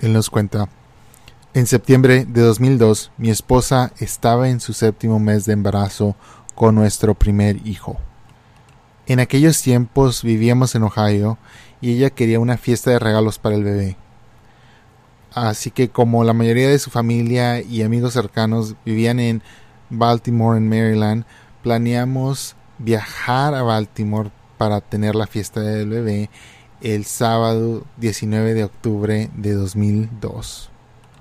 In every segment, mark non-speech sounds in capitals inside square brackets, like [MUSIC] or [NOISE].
Él nos cuenta, en septiembre de 2002 mi esposa estaba en su séptimo mes de embarazo con nuestro primer hijo. En aquellos tiempos vivíamos en Ohio y ella quería una fiesta de regalos para el bebé. Así que como la mayoría de su familia y amigos cercanos vivían en Baltimore, en Maryland, planeamos viajar a Baltimore para tener la fiesta del bebé el sábado 19 de octubre de 2002.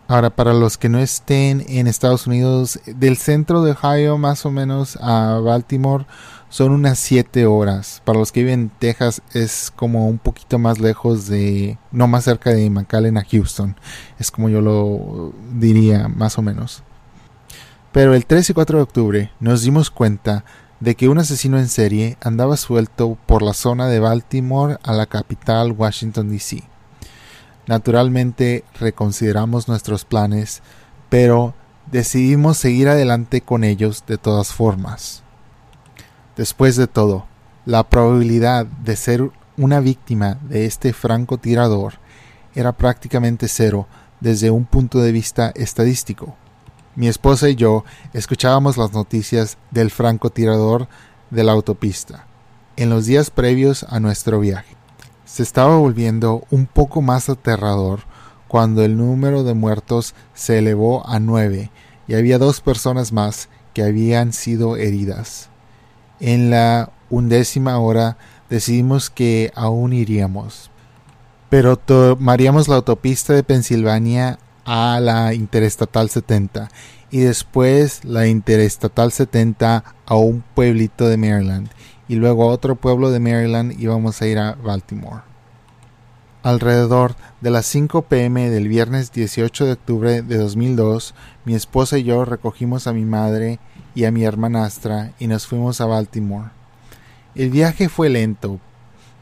Ahora, para los que no estén en Estados Unidos, del centro de Ohio más o menos a Baltimore, son unas 7 horas. Para los que viven en Texas es como un poquito más lejos de, no más cerca de McAllen a Houston. Es como yo lo diría más o menos. Pero el 3 y 4 de octubre nos dimos cuenta de que un asesino en serie andaba suelto por la zona de Baltimore a la capital Washington DC. Naturalmente reconsideramos nuestros planes, pero decidimos seguir adelante con ellos de todas formas. Después de todo, la probabilidad de ser una víctima de este francotirador era prácticamente cero desde un punto de vista estadístico. Mi esposa y yo escuchábamos las noticias del francotirador de la autopista en los días previos a nuestro viaje. Se estaba volviendo un poco más aterrador cuando el número de muertos se elevó a nueve y había dos personas más que habían sido heridas. En la undécima hora decidimos que aún iríamos, pero tomaríamos la autopista de Pensilvania a la Interestatal 70 y después la Interestatal 70 a un pueblito de Maryland y luego a otro pueblo de Maryland íbamos a ir a Baltimore. Alrededor de las 5 pm del viernes 18 de octubre de 2002, mi esposa y yo recogimos a mi madre y a mi hermanastra y nos fuimos a Baltimore. El viaje fue lento,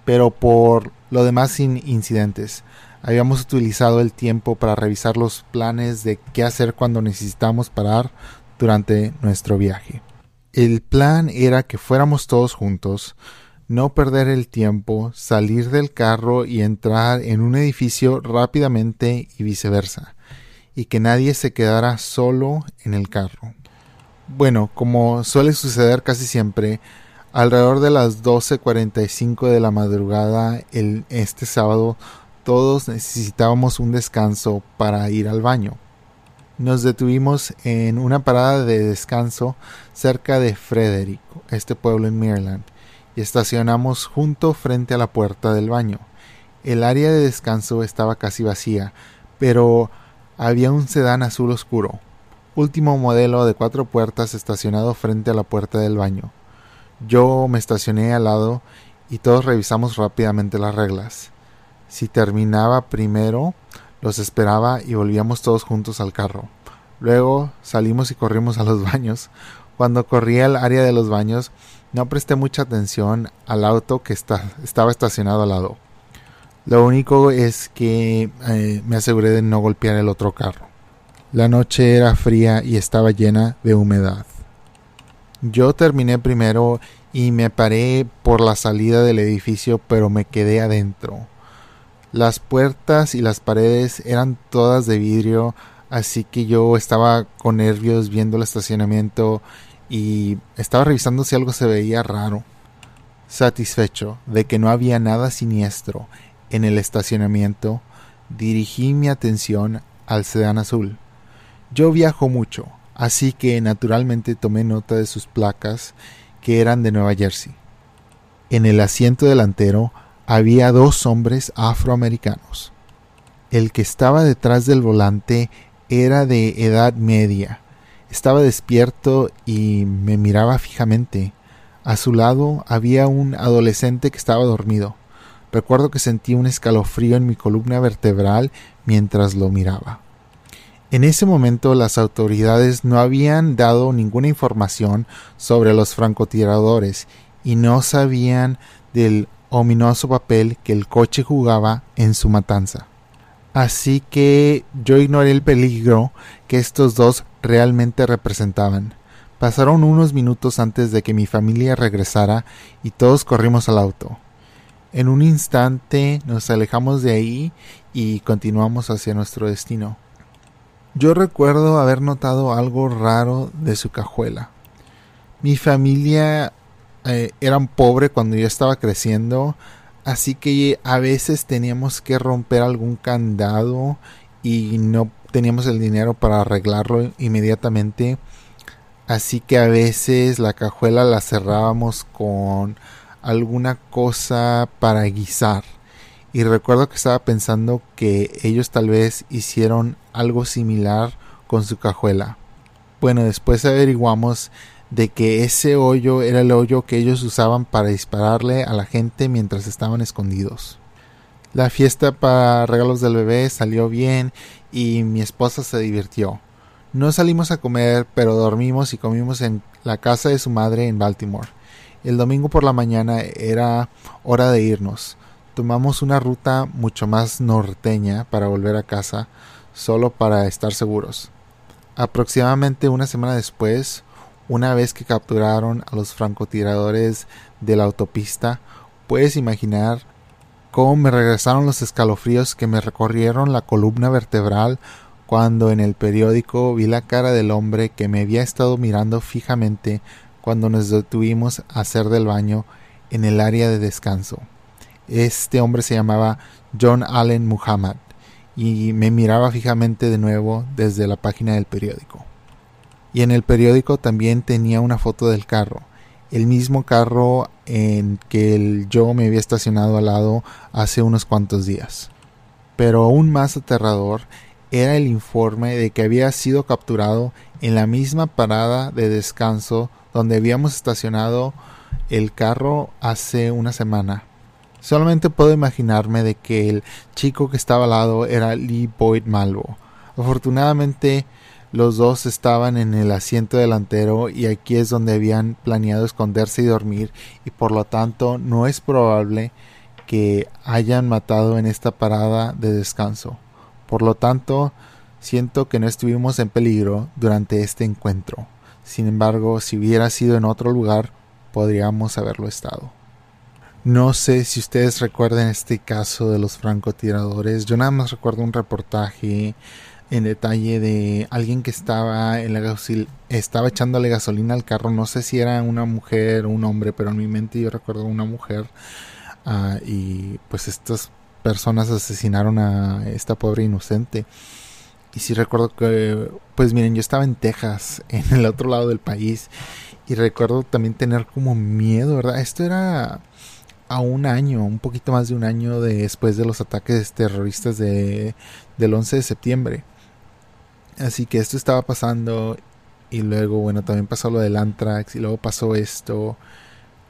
pero por lo demás sin incidentes. Habíamos utilizado el tiempo para revisar los planes de qué hacer cuando necesitamos parar durante nuestro viaje. El plan era que fuéramos todos juntos, no perder el tiempo, salir del carro y entrar en un edificio rápidamente y viceversa, y que nadie se quedara solo en el carro. Bueno, como suele suceder casi siempre, alrededor de las 12.45 de la madrugada el, este sábado todos necesitábamos un descanso para ir al baño. Nos detuvimos en una parada de descanso cerca de Frederick, este pueblo en Maryland, y estacionamos junto frente a la puerta del baño. El área de descanso estaba casi vacía, pero había un sedán azul oscuro, último modelo de cuatro puertas estacionado frente a la puerta del baño. Yo me estacioné al lado y todos revisamos rápidamente las reglas. Si terminaba primero, los esperaba y volvíamos todos juntos al carro. Luego salimos y corrimos a los [LAUGHS] baños. Cuando corrí al área de los baños, no presté mucha atención al auto que estaba estacionado al lado. Lo único es que eh, me aseguré de no golpear el otro carro. La noche era fría y estaba llena de humedad. Yo terminé primero y me paré por la salida del edificio, pero me quedé adentro. Las puertas y las paredes eran todas de vidrio, así que yo estaba con nervios viendo el estacionamiento y estaba revisando si algo se veía raro. Satisfecho de que no había nada siniestro en el estacionamiento, dirigí mi atención al sedán azul. Yo viajo mucho, así que naturalmente tomé nota de sus placas, que eran de Nueva Jersey. En el asiento delantero había dos hombres afroamericanos. El que estaba detrás del volante era de edad media, estaba despierto y me miraba fijamente. A su lado había un adolescente que estaba dormido. Recuerdo que sentí un escalofrío en mi columna vertebral mientras lo miraba. En ese momento las autoridades no habían dado ninguna información sobre los francotiradores y no sabían del ominoso papel que el coche jugaba en su matanza. Así que yo ignoré el peligro que estos dos realmente representaban. Pasaron unos minutos antes de que mi familia regresara y todos corrimos al auto. En un instante nos alejamos de ahí y continuamos hacia nuestro destino. Yo recuerdo haber notado algo raro de su cajuela. Mi familia eh, era pobre cuando yo estaba creciendo, así que a veces teníamos que romper algún candado y no teníamos el dinero para arreglarlo inmediatamente. Así que a veces la cajuela la cerrábamos con alguna cosa para guisar. Y recuerdo que estaba pensando que ellos tal vez hicieron algo similar con su cajuela. Bueno, después averiguamos de que ese hoyo era el hoyo que ellos usaban para dispararle a la gente mientras estaban escondidos. La fiesta para regalos del bebé salió bien y mi esposa se divirtió. No salimos a comer, pero dormimos y comimos en la casa de su madre en Baltimore. El domingo por la mañana era hora de irnos. Tomamos una ruta mucho más norteña para volver a casa, solo para estar seguros. Aproximadamente una semana después, una vez que capturaron a los francotiradores de la autopista, puedes imaginar cómo me regresaron los escalofríos que me recorrieron la columna vertebral cuando en el periódico vi la cara del hombre que me había estado mirando fijamente cuando nos detuvimos a hacer del baño en el área de descanso. Este hombre se llamaba John Allen Muhammad y me miraba fijamente de nuevo desde la página del periódico. Y en el periódico también tenía una foto del carro, el mismo carro en que yo me había estacionado al lado hace unos cuantos días. Pero aún más aterrador era el informe de que había sido capturado en la misma parada de descanso donde habíamos estacionado el carro hace una semana. Solamente puedo imaginarme de que el chico que estaba al lado era Lee Boyd Malvo. Afortunadamente los dos estaban en el asiento delantero y aquí es donde habían planeado esconderse y dormir y por lo tanto no es probable que hayan matado en esta parada de descanso. Por lo tanto, siento que no estuvimos en peligro durante este encuentro. Sin embargo, si hubiera sido en otro lugar, podríamos haberlo estado. No sé si ustedes recuerdan este caso de los francotiradores. Yo nada más recuerdo un reportaje en detalle de alguien que estaba en la estaba echándole gasolina al carro. No sé si era una mujer o un hombre, pero en mi mente yo recuerdo una mujer. Ah, y pues estas personas asesinaron a esta pobre inocente. Y sí recuerdo que, pues miren, yo estaba en Texas, [LAUGHS] en el otro lado del país, y recuerdo también tener como miedo, ¿verdad? Esto era a un año, un poquito más de un año después de los ataques terroristas de, del 11 de septiembre. Así que esto estaba pasando y luego, bueno, también pasó lo del Antrax y luego pasó esto.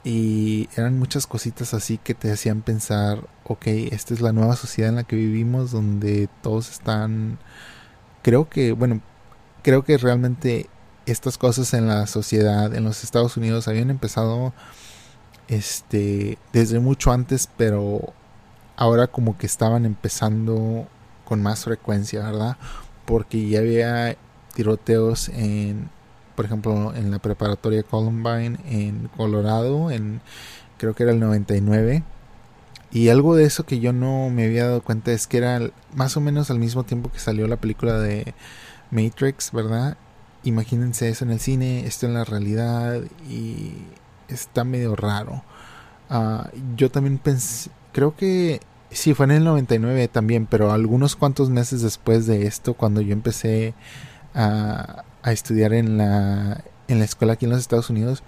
Y eran muchas cositas así que te hacían pensar, ok, esta es la nueva sociedad en la que vivimos donde todos están creo que, bueno, creo que realmente estas cosas en la sociedad, en los Estados Unidos, habían empezado este desde mucho antes, pero ahora como que estaban empezando con más frecuencia, ¿verdad? Porque ya había tiroteos en, por ejemplo, en la preparatoria Columbine en Colorado, en creo que era el 99 y algo de eso que yo no me había dado cuenta es que era más o menos al mismo tiempo que salió la película de Matrix, ¿verdad? Imagínense eso en el cine, esto en la realidad y está medio raro. Ah, yo también pensé, creo que sí, fue en el 99 también, pero algunos cuantos meses después de esto, cuando yo empecé a, estudiar en la, en la escuela aquí en los Estados Unidos,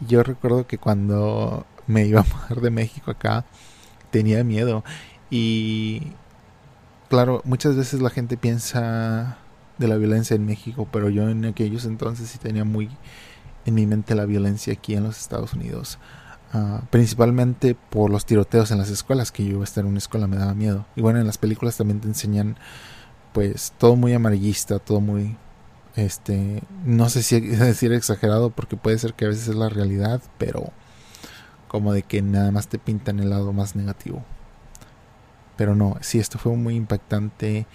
yo recuerdo que cuando me iba a mudar de México acá, tenía miedo. Y claro, muchas veces la gente piensa de la violencia en México, pero yo en aquellos entonces sí tenía muy en mi mente la violencia aquí en los Estados Unidos. Ah, principalmente por los tiroteos en las escuelas, que yo iba a estar en una escuela me daba miedo. Y bueno, en las películas también te enseñan pues todo muy amarillista, todo muy este no sé si [LAUGHS] decir exagerado porque puede ser que a veces es la realidad, pero como de que nada más te pintan el lado más negativo. Pero no, sí, esto fue muy impactante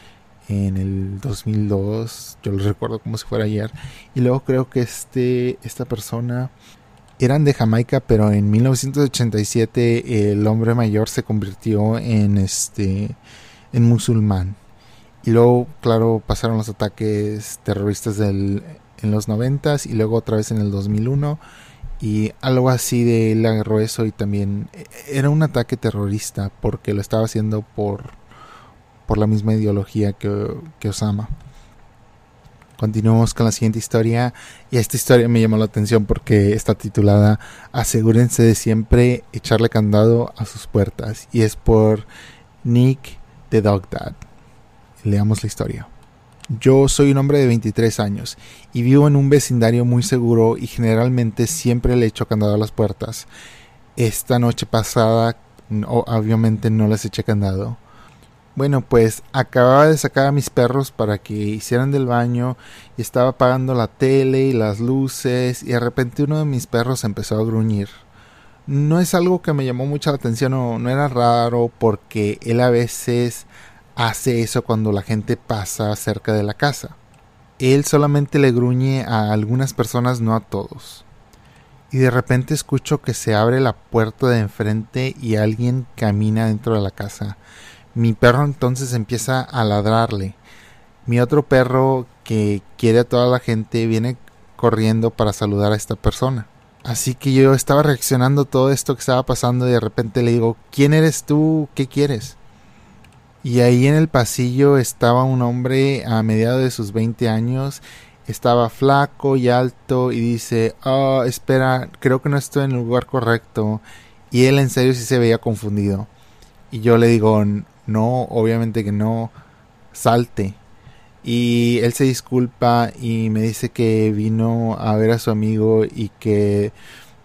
en el 2002, yo lo recuerdo como si fuera ayer. Y luego creo que este, esta persona eran de Jamaica, pero en 1987 el hombre mayor se convirtió en este en musulmán. Y luego, claro, pasaron los ataques terroristas del, en los 90 y luego otra vez en el 2001 y algo así de él agarró eso y también e, era un ataque terrorista porque lo estaba haciendo por por la misma ideología que, que Osama. Continuamos con la siguiente historia y esta historia me llamó la atención porque está titulada Asegúrense de siempre echarle candado a sus puertas y es por Nick the Dog Dad. Leamos la historia. Yo soy un hombre de 23 años y vivo en un vecindario muy seguro y generalmente siempre le echo candado a las puertas. Esta noche pasada obviamente no les eché candado. Bueno, pues acababa de sacar a mis perros para que hicieran del baño y estaba apagando la tele y las luces y de repente uno de mis perros empezó a gruñir. No es algo que me llamó mucha la atención o no era raro porque él a veces hace eso cuando la gente pasa cerca de la casa. Él solamente le gruñe a algunas personas, no a todos. Y de repente escucho que se abre la puerta de enfrente y alguien camina dentro de la casa. Mi perro entonces empieza a ladrarle. Mi otro perro, que quiere a toda la gente, viene corriendo para saludar a esta persona. Así que yo estaba reaccionando todo esto que estaba pasando y de repente le digo, ¿quién eres tú? ¿Qué quieres? Y ahí en el pasillo estaba un hombre a mediados de sus 20 años. Estaba flaco y alto y dice, oh, espera, creo que no estoy en el lugar correcto. Y él en serio sí se veía confundido. Y yo le digo, no, obviamente que no, salte. Y él se disculpa y me dice que vino a ver a su amigo y que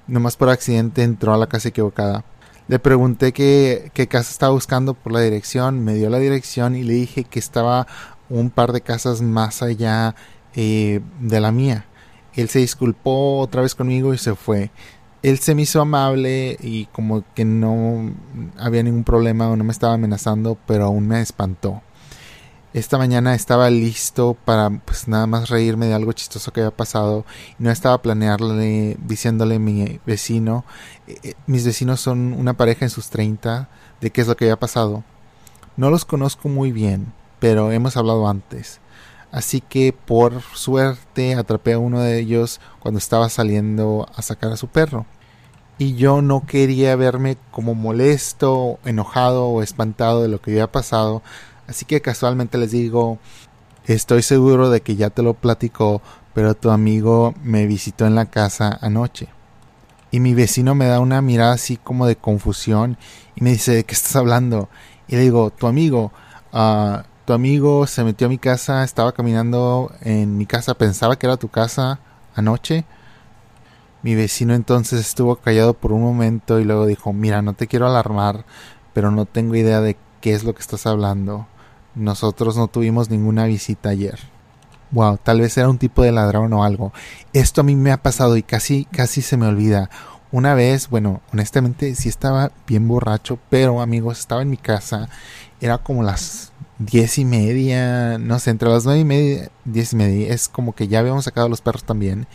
nomás por accidente entró a la casa equivocada. Le pregunté qué, casa estaba buscando por la dirección, me dio la dirección y le dije que estaba un par de casas más allá eh, de la mía. Él se disculpó otra vez conmigo y se fue. Él se me hizo amable y como que no había ningún problema o no me estaba amenazando, pero aún me espantó. Esta mañana estaba listo para pues nada más reírme de algo chistoso que había pasado no estaba planearle diciéndole a mi vecino, eh, eh, mis vecinos son una pareja en sus 30, de qué es lo que había pasado. No los conozco muy bien, pero hemos hablado antes. Así que por suerte atrapé a uno de ellos cuando estaba saliendo a sacar a su perro. Y yo no quería verme como molesto, enojado o espantado de lo que había pasado, Así que casualmente les digo, estoy seguro de que ya te lo platicó, pero tu amigo me visitó en la casa anoche. Y mi vecino me da una mirada así como de confusión y me dice, ¿de qué estás hablando? Y le digo, tu amigo, uh, tu amigo se metió a mi casa, estaba caminando en mi casa, pensaba que era tu casa anoche. Mi vecino entonces estuvo callado por un momento y luego dijo, mira, no te quiero alarmar, pero no tengo idea de qué es lo que estás hablando. Nosotros no tuvimos ninguna visita ayer. Wow, tal vez era un tipo de ladrón o algo. Esto a mí me ha pasado y casi, casi se me olvida. Una vez, bueno, honestamente sí estaba bien borracho, pero amigos, estaba en mi casa. Era como las diez y media, no sé, entre las nueve y media, diez y media. Es como que ya habíamos sacado los perros también.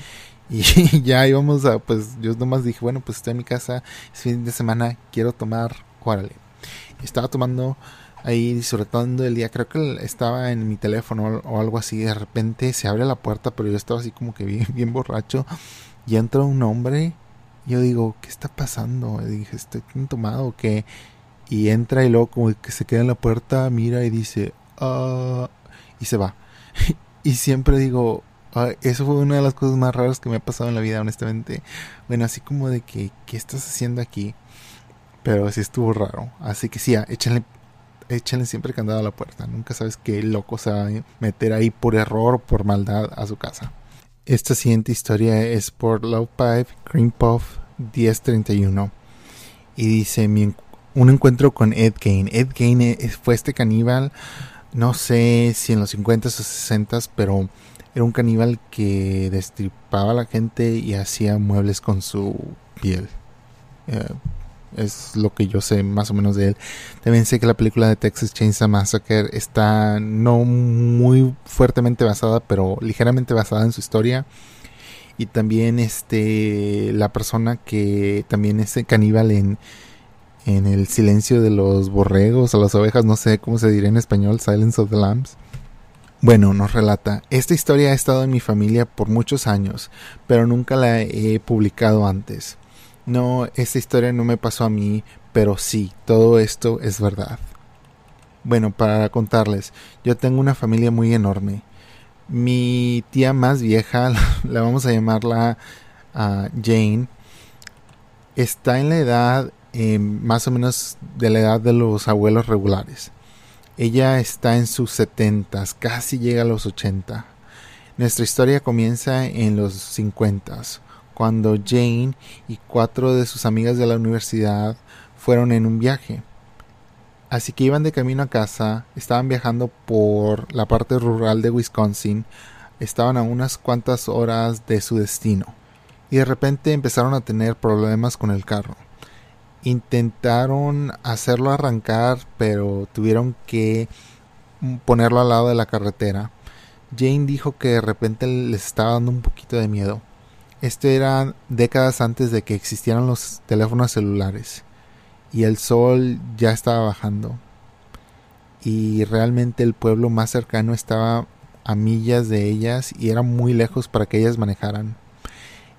Y [LAUGHS] ya íbamos a, pues yo nomás dije, bueno, pues estoy en mi casa, es fin de semana, quiero tomar, órale. Estaba tomando ahí disfrutando el día. Creo que estaba en mi teléfono o algo así. De repente se abre la puerta, pero yo estaba así como que bien, [LAUGHS] bien borracho. Y entra un hombre. yo digo, ¿qué está pasando? Y dije, ¿estoy bien tomado o qué? Y entra y luego como que se queda en la puerta, mira y dice, ah", y se va. [LAUGHS] y siempre digo, eso fue una de las cosas más raras que me ha pasado en la vida, honestamente. Bueno, así como de que, ¿qué estás haciendo aquí? Pero sí estuvo raro. Así que sí, échenle échenle siempre candado a la puerta. Nunca sabes qué loco se va a meter ahí por error o por maldad a su casa. Esta siguiente historia es por Love Pipe Cream Puff 1031. Y dice: Un encuentro con Ed Gain. Ed Gain fue este caníbal, no sé si en los 50s o 60s, pero era un caníbal que destripaba a la gente y hacía muebles con su piel. Eh, es lo que yo sé más o menos de él. También sé que la película de Texas Chainsaw Massacre está no muy fuertemente basada, pero ligeramente basada en su historia. y también este la persona que también es caníbal en en el silencio de los borregos o las ovejas, no sé cómo se diría en español, Silence of the Lambs. Bueno, nos relata, esta historia ha estado en mi familia por muchos años, pero nunca la he publicado antes. No, esta historia no me pasó a mí, pero sí, todo esto es verdad. Bueno, para contarles, yo tengo una familia muy enorme. Mi tía más vieja, [LAUGHS] la vamos a llamarla uh, Jane, está en la edad eh, más o menos de la edad de los abuelos regulares. Ella está en sus setentas, casi llega a los ochenta. Nuestra historia comienza en los cincuentas, cuando Jane y cuatro de sus amigas de la universidad fueron en un viaje. Así que iban de camino a casa, estaban viajando por la parte rural de Wisconsin, estaban a unas cuantas horas de su destino, y de repente empezaron a tener problemas con el carro intentaron hacerlo arrancar, pero tuvieron que ponerlo al lado de la carretera. Jane dijo que de repente les estaba dando un poquito de miedo. Esto era décadas antes de que existieran los teléfonos celulares y el sol ya estaba bajando. Y realmente el pueblo más cercano estaba a millas de ellas y era muy lejos para que ellas manejaran.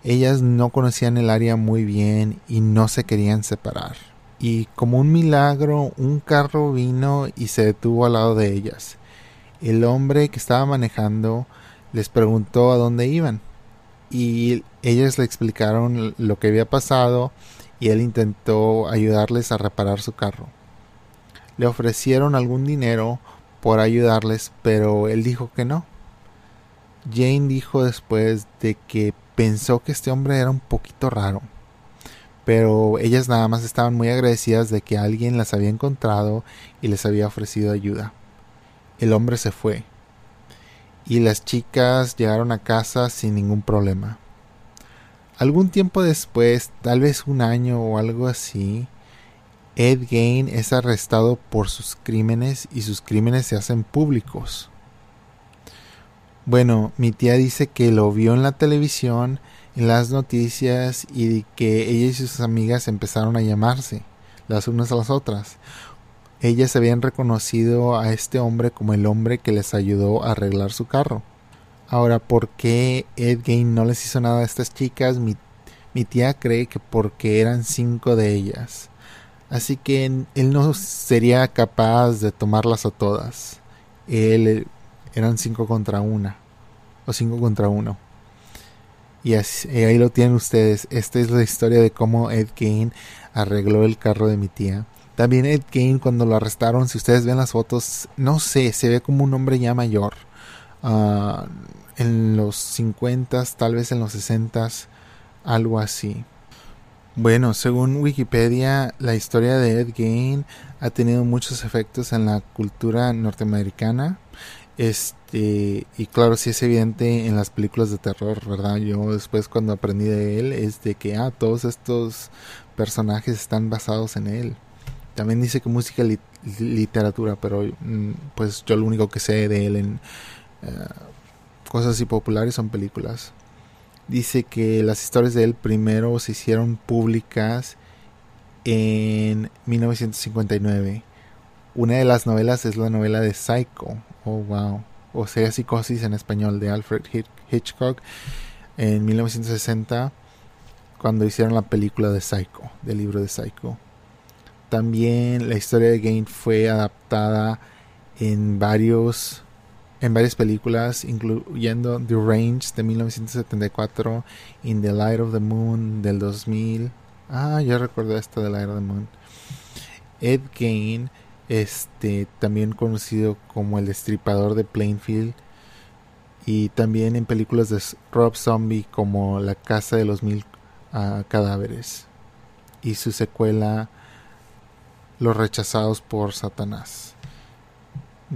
Ellas no conocían el área muy bien y no se querían separar. Y como un milagro, un carro vino y se detuvo al lado de ellas. El hombre que estaba manejando les preguntó a dónde iban y ellas le explicaron lo que había pasado y él intentó ayudarles a reparar su carro. Le ofrecieron algún dinero por ayudarles, pero él dijo que no. Jane dijo después de que pensó que este hombre era un poquito raro. Pero ellas nada más estaban muy agradecidas de que alguien las había encontrado y les había ofrecido ayuda. El hombre se fue. Y las chicas llegaron a casa sin ningún problema. Algún tiempo después, tal vez un año o algo así, Ed Gain es arrestado por sus crímenes y sus crímenes se hacen públicos. Bueno, mi tía dice que lo vio en la televisión, en las noticias y que ella y sus amigas empezaron a llamarse las unas a las otras. Ellas habían reconocido a este hombre como el hombre que les ayudó a arreglar su carro. Ahora, ¿por qué Ed Gain no les hizo nada a estas chicas? Mi, mi tía cree que porque eran cinco de ellas. Así que él no sería capaz de tomarlas a todas. Él eran cinco contra una. O cinco contra uno. Y ahí lo tienen ustedes. Esta es la historia de cómo Ed Gein arregló el carro de mi tía. También Ed Gein cuando lo arrestaron, si ustedes ven las fotos, no sé, se ve como un hombre ya mayor. Ah, en los 50, tal vez en los 60, algo así. Bueno, según Wikipedia, la historia de Ed Gein ha tenido muchos efectos en la cultura norteamericana este, y claro, sí es evidente en las películas de terror, ¿verdad? Yo después cuando aprendí de él es de que, ah, todos estos personajes están basados en él. También dice que música y literatura, pero mm, pues yo lo único que sé de él en eh, cosas así populares son películas. Dice que las historias de él primero se hicieron públicas en 1959. Una de las novelas es la novela de Psycho, Oh, wow. O sea, Psicosis en español de Alfred Hitchcock en 1960 cuando hicieron la película de Psycho, del libro de Psycho. También la historia de Gain fue adaptada en varios en varias películas, incluyendo The Range de 1974, In the Light of the Moon del 2000. Ah, yo recuerdo esta de Light of the Moon. Ed Gain este también conocido como el destripador de Plainfield y también en películas de Rob Zombie como La casa de los mil ah, cadáveres y su secuela Los rechazados por Satanás.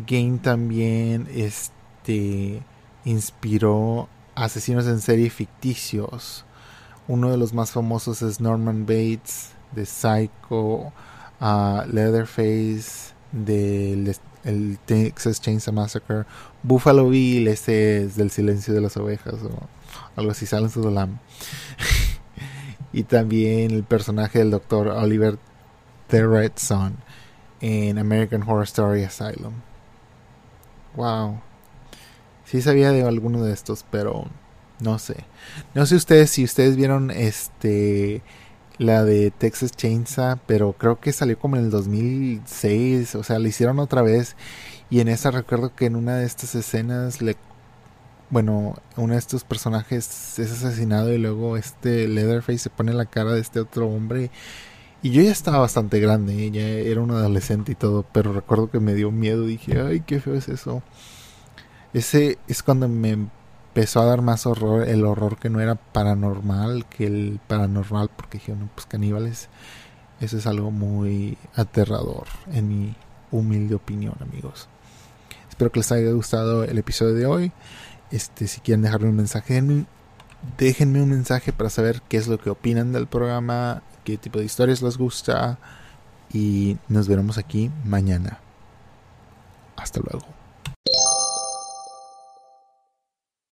Game también este inspiró asesinos en serie ficticios. Uno de los más famosos es Norman Bates de Psycho a Leatherface del Texas Chainsaw Massacre, Buffalo Bill, este es del Silencio de las Ovejas, algo así, Silence of the Lamb. [LAUGHS] y también el personaje del Dr. Oliver Son en American Horror Story Asylum. Wow. Sí sabía de alguno de estos, pero no sé. No sé ustedes si ustedes vieron este la de Texas Chainsaw, pero creo que salió como en el 2006, o sea, la hicieron otra vez y en esa recuerdo que en una de estas escenas le bueno, uno de estos personajes es asesinado y luego este Leatherface se pone la cara de este otro hombre y yo ya estaba bastante grande, ya era un adolescente y todo, pero recuerdo que me dio miedo, dije, ay, qué feo es eso. Ese es cuando me empezó a dar más horror, el horror que no era paranormal que el paranormal, porque dije, pues caníbales, eso es algo muy aterrador, en mi humilde opinión, amigos. Espero que les haya gustado el episodio de hoy. Este, si quieren dejarme un mensaje, déjenme un mensaje para saber qué es lo que opinan del programa, qué tipo de historias les gusta y nos veremos aquí mañana. Hasta luego.